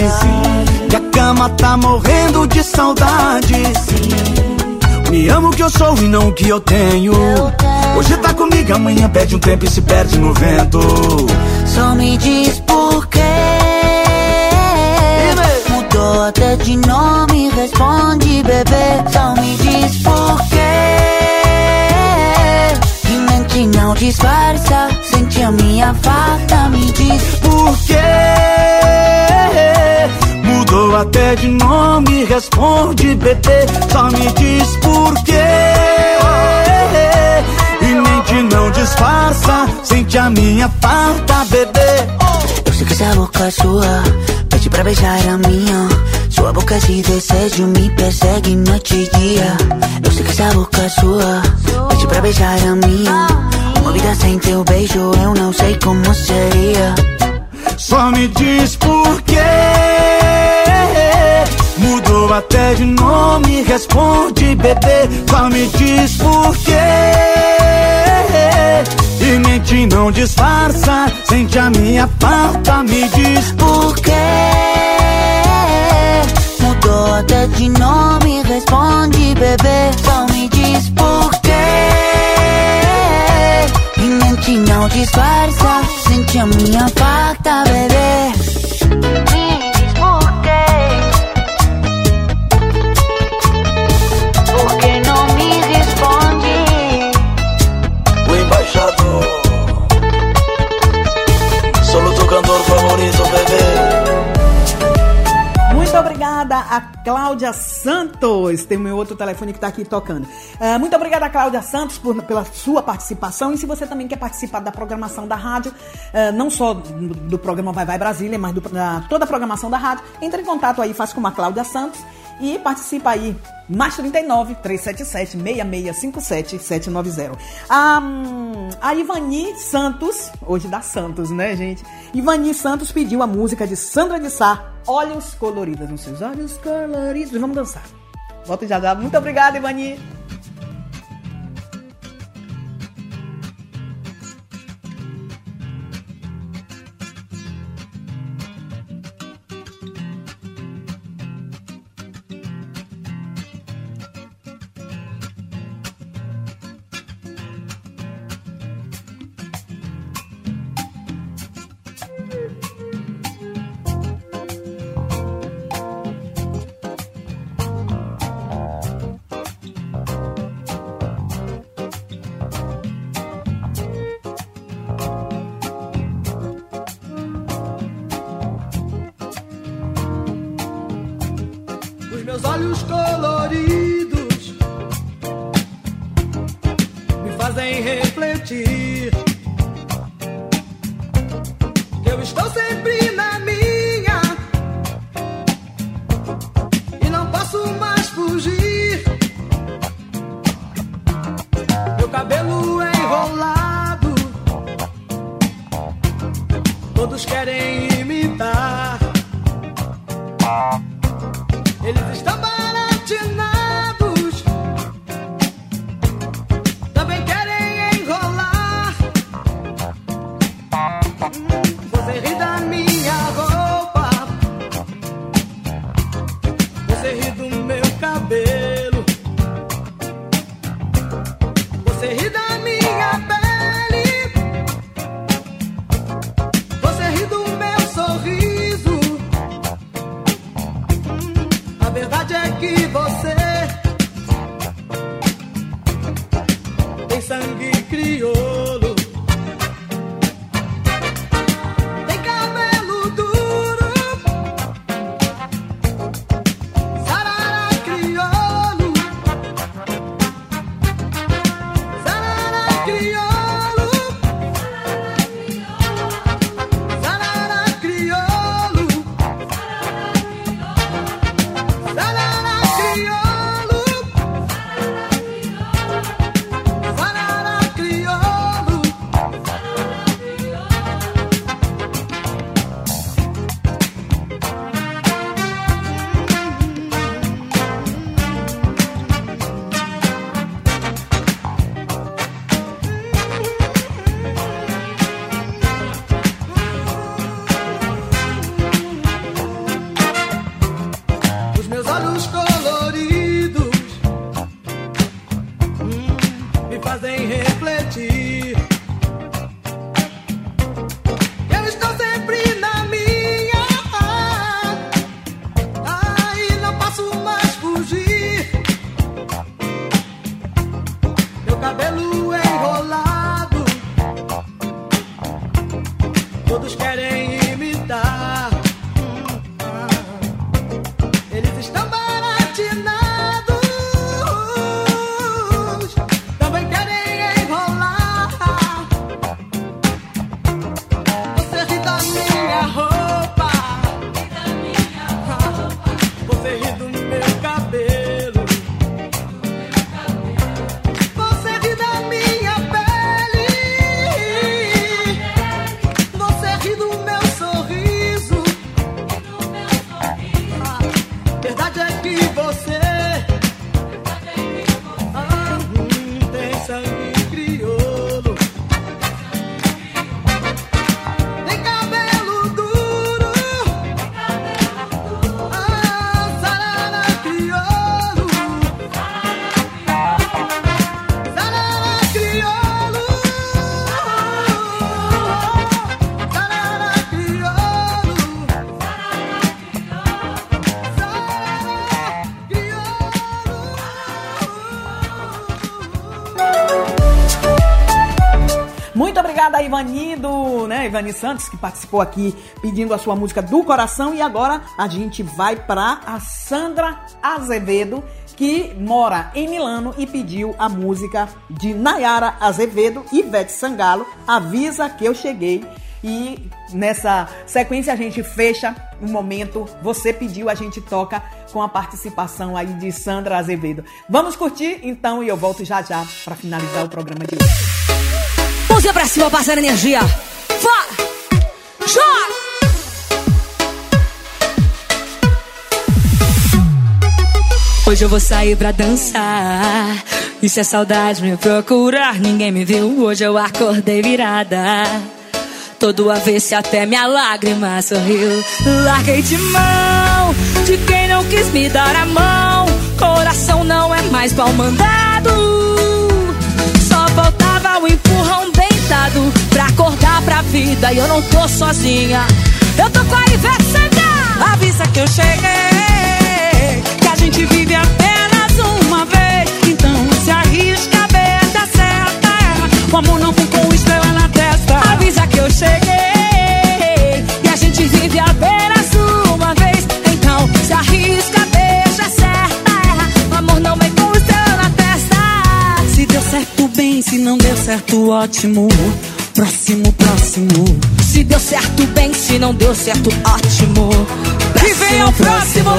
Que a cama tá morrendo de saudade Me amo o que eu sou e não o que eu tenho Hoje tá comigo, amanhã perde um tempo e se perde no vento Só me diz por quê. Mudou até de nome, responde bebê. Só me diz por quê. E mente não disfarça, sente a minha falta, me diz por quê. Mudou até de nome, responde bebê. Só me diz por quê. E mente não disfarça, sente a minha falta, bebê. Eu sei que essa boca é sua, pede pra beijar a minha. Sua boca de desejo me persegue noite e dia. Eu sei que essa boca é sua, pede pra beijar a minha. Uma vida sem teu beijo, eu não sei como seria. Só me diz por quê até de nome responde, bebê. Só me diz por quê. E mente não disfarça, sente a minha falta, me diz por quê. Mudou até de nome, responde, bebê. Só me diz por quê. E mente não disfarça, sente a minha falta, bebê. Cláudia Santos. Tem o meu outro telefone que está aqui tocando. Ah, muito obrigada, Cláudia Santos, por- pela sua participação. E se você também quer participar da programação da rádio, ah, não só do, do programa Vai Vai Brasília, mas do- da toda a programação da rádio, entre em contato aí, faz com a Cláudia Santos e participa aí. Mais 39 377 6657 790. A, a Ivani Santos, hoje da Santos, né, gente? Ivani Santos pediu a música de Sandra de Sá, Olhos Coloridos. Nos seus olhos coloridos. Vamos dançar. Volto já já. Muito obrigada, Ivani. Todos querem imitar. Eles estão a Ivanido, né? Ivani Santos, que participou aqui pedindo a sua música do coração. E agora a gente vai para a Sandra Azevedo, que mora em Milano e pediu a música de Nayara Azevedo e Ivete Sangalo, Avisa que eu cheguei. E nessa sequência a gente fecha o momento. Você pediu, a gente toca com a participação aí de Sandra Azevedo. Vamos curtir então e eu volto já já para finalizar o programa de hoje. Mãozinha pra cima, passando energia. Fora! Chora! Hoje eu vou sair pra dançar. E se a saudade me procurar, ninguém me viu. Hoje eu acordei virada. Todo avesso até minha lágrima sorriu. Larguei de mão de quem não quis me dar a mão. Coração não é mais pau mandado. Só faltava o empurrão bem pra acordar pra vida. E eu não tô sozinha. Eu tô com a Ivete. Avisa que eu cheguei. Que a gente vive apenas uma vez. Então se arrisca, vê dá certo. é. O amor não com estrela na testa. Avisa que eu cheguei. E a gente vive apenas Se não deu certo, ótimo. Próximo, próximo. Se deu certo, bem. Se não deu certo, ótimo. E vem ao próximo,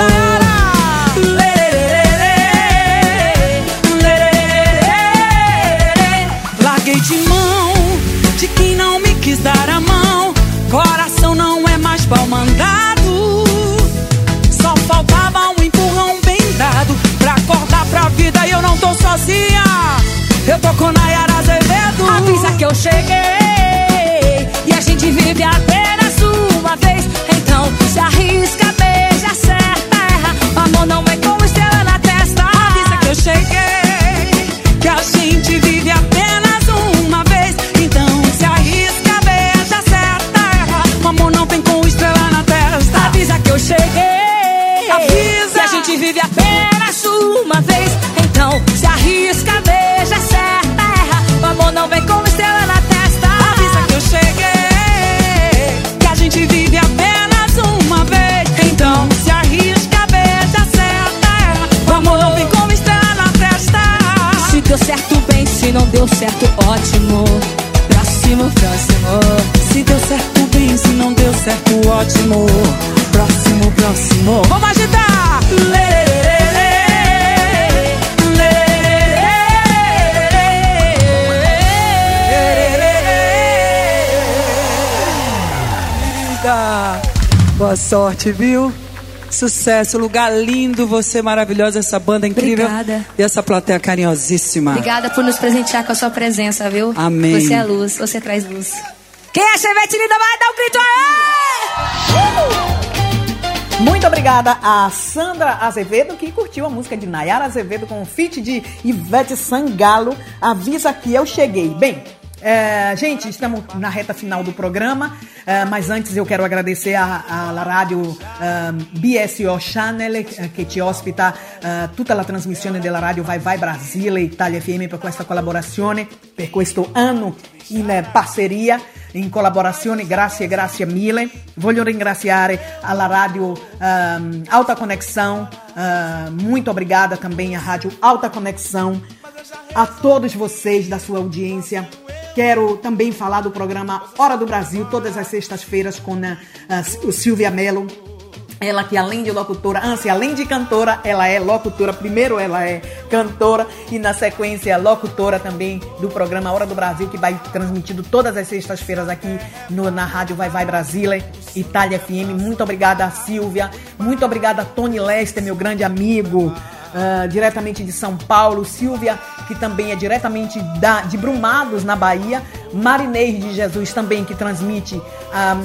Larguei de mão de quem não me quis dar a mão. Coração não é mais pau mandado. Só faltava um empurrão bem dado pra acordar pra vida e eu não tô sozinha. Eu tô com Nayara Azevedo. Avisa que eu cheguei. E a gente vive apenas uma vez. Então se arrisca, beija, acerta, erra. Amor não é com estrela na testa. Avisa que eu cheguei. Que a gente vive Sorte, viu? Sucesso, lugar lindo, você maravilhosa, essa banda incrível. Obrigada. E essa plateia carinhosíssima. Obrigada por nos presentear com a sua presença, viu? Amém. Você é luz, você traz luz. Quem é Chevette linda vai dar um grito aí! Muito obrigada a Sandra Azevedo, que curtiu a música de Nayara Azevedo com o feat de Ivete Sangalo. Avisa que eu cheguei. Bem, é, gente, estamos na reta final do programa, é, mas antes eu quero agradecer a, a rádio um, BSO Channel eh, che ci ospita eh, tutta la trasmissione della radio Vai Vai Brasile Italia FM per questa collaborazione, per questo anno in eh, parceria, in collaborazione, grazie, grazie mille. Voglio ringraziare alla rádio Alta Conexão, eh, muito obrigada também à rádio Alta Conexão, a todos vocês da sua audiência. Quero também falar do programa Hora do Brasil, todas as sextas-feiras com a, a, o Silvia Mello. Ela que além de locutora, antes, além de cantora, ela é locutora. Primeiro ela é cantora e na sequência locutora também do programa Hora do Brasil, que vai transmitido todas as sextas-feiras aqui no- na rádio Vai Vai Brasília, Itália FM. Muito obrigada, Silvia. Muito obrigada, Tony Lester, meu grande amigo. Ah, diretamente de São Paulo, Silvia, que também é diretamente da, de Brumados, na Bahia, Marinês de Jesus também, que transmite ah,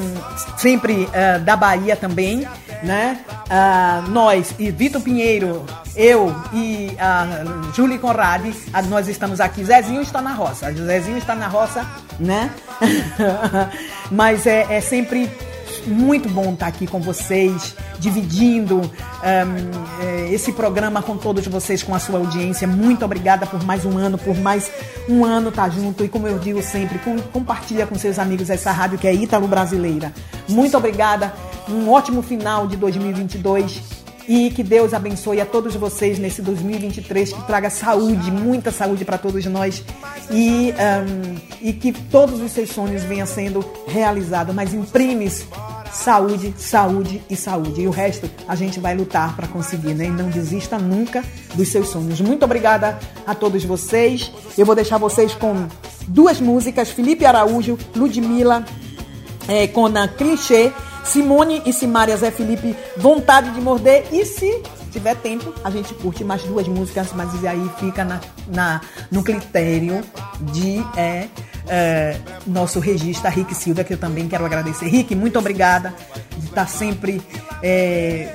sempre ah, da Bahia também, né? Ah, nós e Vitor Pinheiro, eu e a Julie Conradi, ah, nós estamos aqui. Zezinho está na roça, Zezinho está na roça, né? Mas é, é sempre muito bom estar aqui com vocês, dividindo ahm, eh, esse programa com todos vocês, com a sua audiência. Muito obrigada por mais um ano, por mais um ano estar junto. E como eu digo sempre, com- compartilha com seus amigos essa rádio que é Ítalo Brasileira. Muito obrigada. Um ótimo final de 2022. E que Deus abençoe a todos vocês nesse 2023, que traga saúde, muita saúde para todos nós e, ahm, e que todos os seus sonhos venham sendo realizados. Mas imprimes saúde, saúde e saúde. E o resto a gente vai lutar para conseguir, né? E não desista nunca dos seus sonhos. Muito obrigada a todos vocês. Eu vou deixar vocês com duas músicas: Felipe Araújo, Ludmilla é, com a clichê, Simone e Simária Zé Felipe, Vontade de Morder. E se tiver tempo, a gente curte mais duas músicas, mas aí fica na, na- no critério de é, é, nosso regista Rick Silva, que eu também quero agradecer. Rick, muito obrigada de estar sempre é,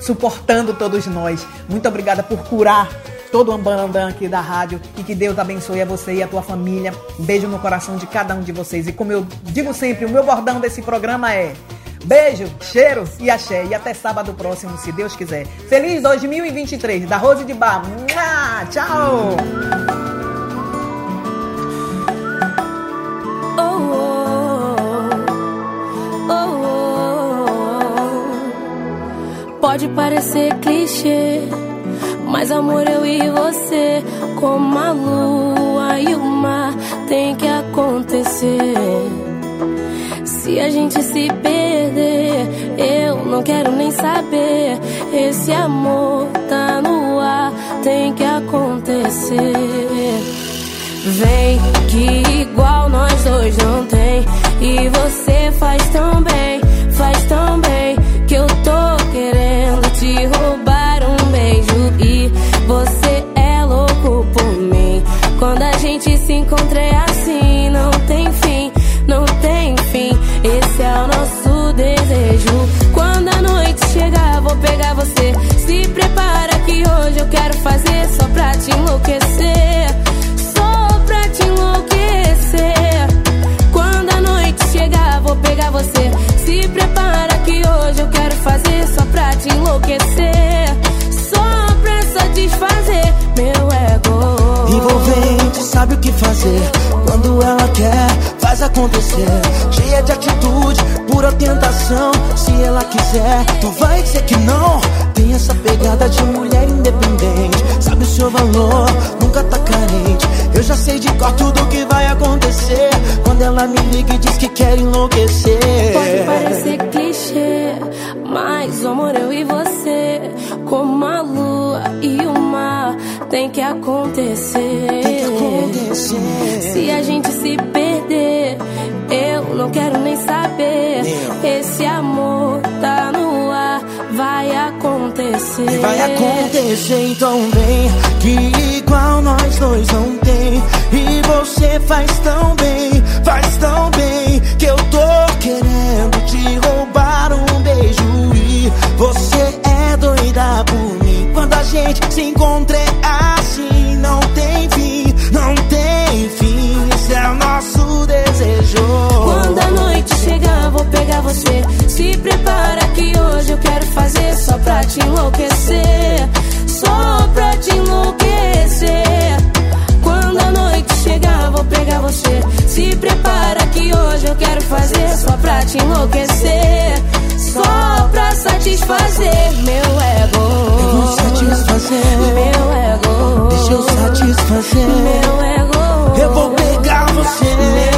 suportando todos nós. Muito obrigada por curar todo o ambanandã aqui da rádio e que Deus abençoe a você e a tua família. Beijo no coração de cada um de vocês. E como eu digo sempre, o meu bordão desse programa é beijo, cheiro e axé. E até sábado próximo, se Deus quiser. Feliz 2023, da Rose de Bar. Mua! Tchau! Pode parecer clichê, mas amor, eu e você, como a lua e o mar, tem que acontecer. Se a gente se perder, eu não quero nem saber. Esse amor tá no ar, tem que acontecer. Vem, que igual nós dois não tem. E você faz tão bem, faz tão bem. É assim, não tem fim, não tem fim. Esse é o nosso desejo. Quando a noite chegar, vou pegar você. Se prepara que hoje eu quero fazer só pra te enlouquecer. Só pra te enlouquecer. Quando a noite chegar, vou pegar você. Se prepara que hoje eu quero fazer só pra te enlouquecer. Só pra satisfazer meu ego. Envolvente, sabe o que fazer. Quando ela quer, faz acontecer. Cheia de atitude, pura tentação. Se ela quiser, tu vai dizer que não. Tem essa pegada de mulher independente. Sabe o seu valor, nunca tá carente. Eu já sei de cor tudo que vai acontecer. Quando ela me liga e diz que quer enlouquecer. Pode parecer clichê, mas o amor eu e você, como a lua e o tem que acontecer. Se a gente se perder, eu não quero nem saber. Esse amor tá no ar, vai acontecer. Vai acontecer então bem Que igual nós dois não tem E você faz tão bem Faz tão bem gente se encontra é assim Não tem fim, não tem fim Esse é o nosso desejo Quando a noite chegar, vou pegar você. Se prepara que hoje eu quero fazer só pra te enlouquecer. Só pra te enlouquecer. Quando a noite chegar, vou pegar você. Se prepara que hoje eu quero fazer só pra te enlouquecer. Só satisfazer meu ego. Eu vou satisfazer Meu ego. Deixa eu satisfazer Meu ego. Eu vou pegar você Meu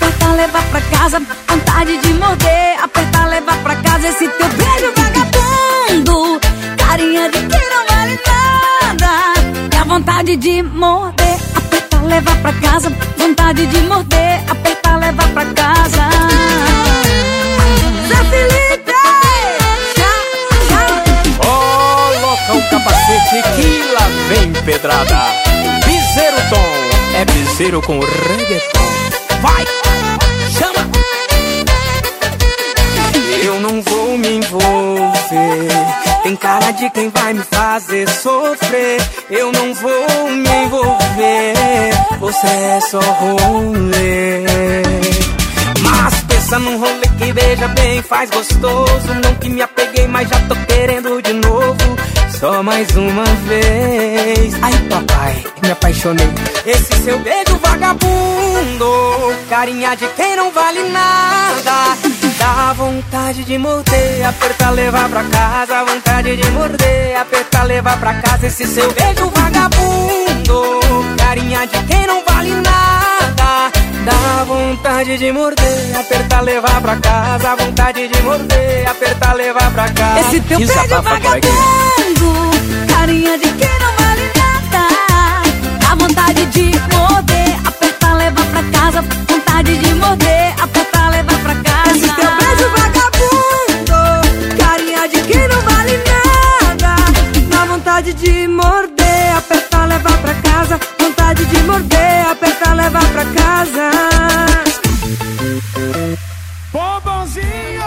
apertar, levar pra casa. Vontade de morder, apertar, levar pra casa. Esse teu beijo vagabundo, carinha de quem não vale nada. Dá vontade de morder, apertar, levar pra casa. Vontade de morder, apertar, levar pra casa. Zé Felipe! Coloca o capacete que lá vem pedrada. Piseiro Tom, é piseiro com reggaeton. Vai, de quem vai me fazer sofrer. Eu não vou me envolver. Você é só rolê. Mas pensa num rolê que beija bem, faz gostoso. Não que me apeguei, mas já tô querendo de novo. Só mais uma vez. Ai, papai, me apaixonei. Esse seu beijo vagabundo, carinha de quem não vale nada. Dá vontade de morder, apertar, levar pra casa. Vontade de morder, apertar, levar pra casa. Esse seu beijo vagabundo, carinha de quem não vale nada. Dá vontade de morder, apertar, levar pra casa. Vontade de morder, apertar, levar pra casa. Esse teu beijo por aqui. vagabundo, carinha de quem não vale nada. Dá vontade de morder, apertar, levar pra casa. Vontade de morder, apertar, levar pra casa. Vontade de morder, apertar, levar pra casa. Vontade de morder, apertar, levar pra casa. Bombonzinho!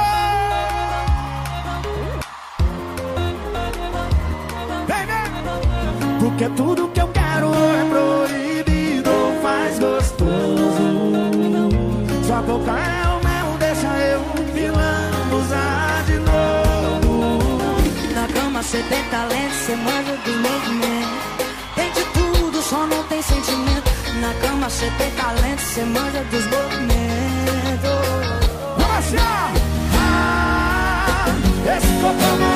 Vem, vem! Porque tudo que eu quero é proibido, faz gostoso. Sua boca é manja dos movimentos. Tem de tudo, só não tem sentimento. Na cama cê tem talento, cê manja dos movimentos. Rocha! Ah, esse corpo moreno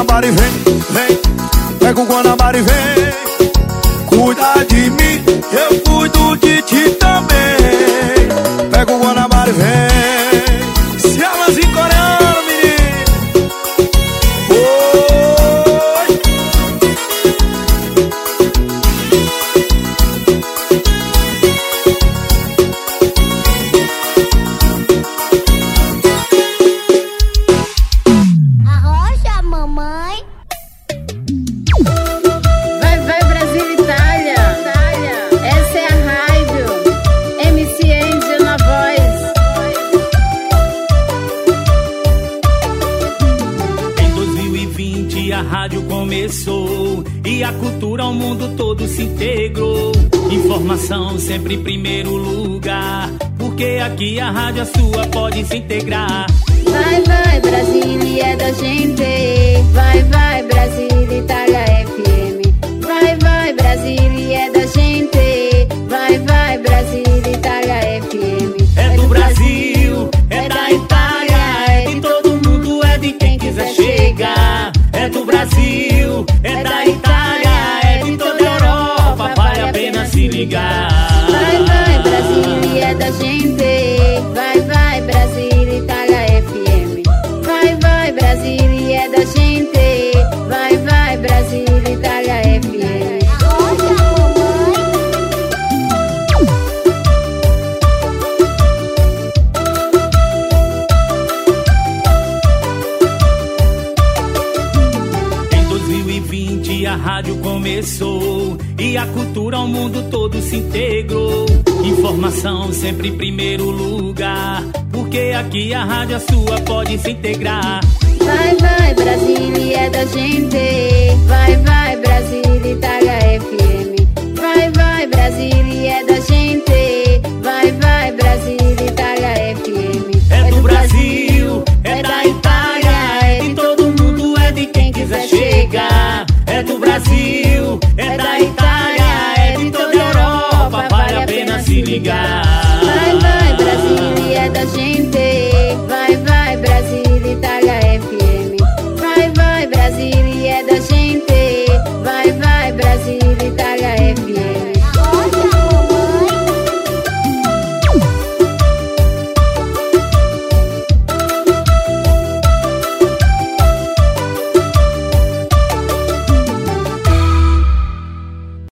Guanabara e vem, vem. Pega o Guanabara e vem. Cuidado.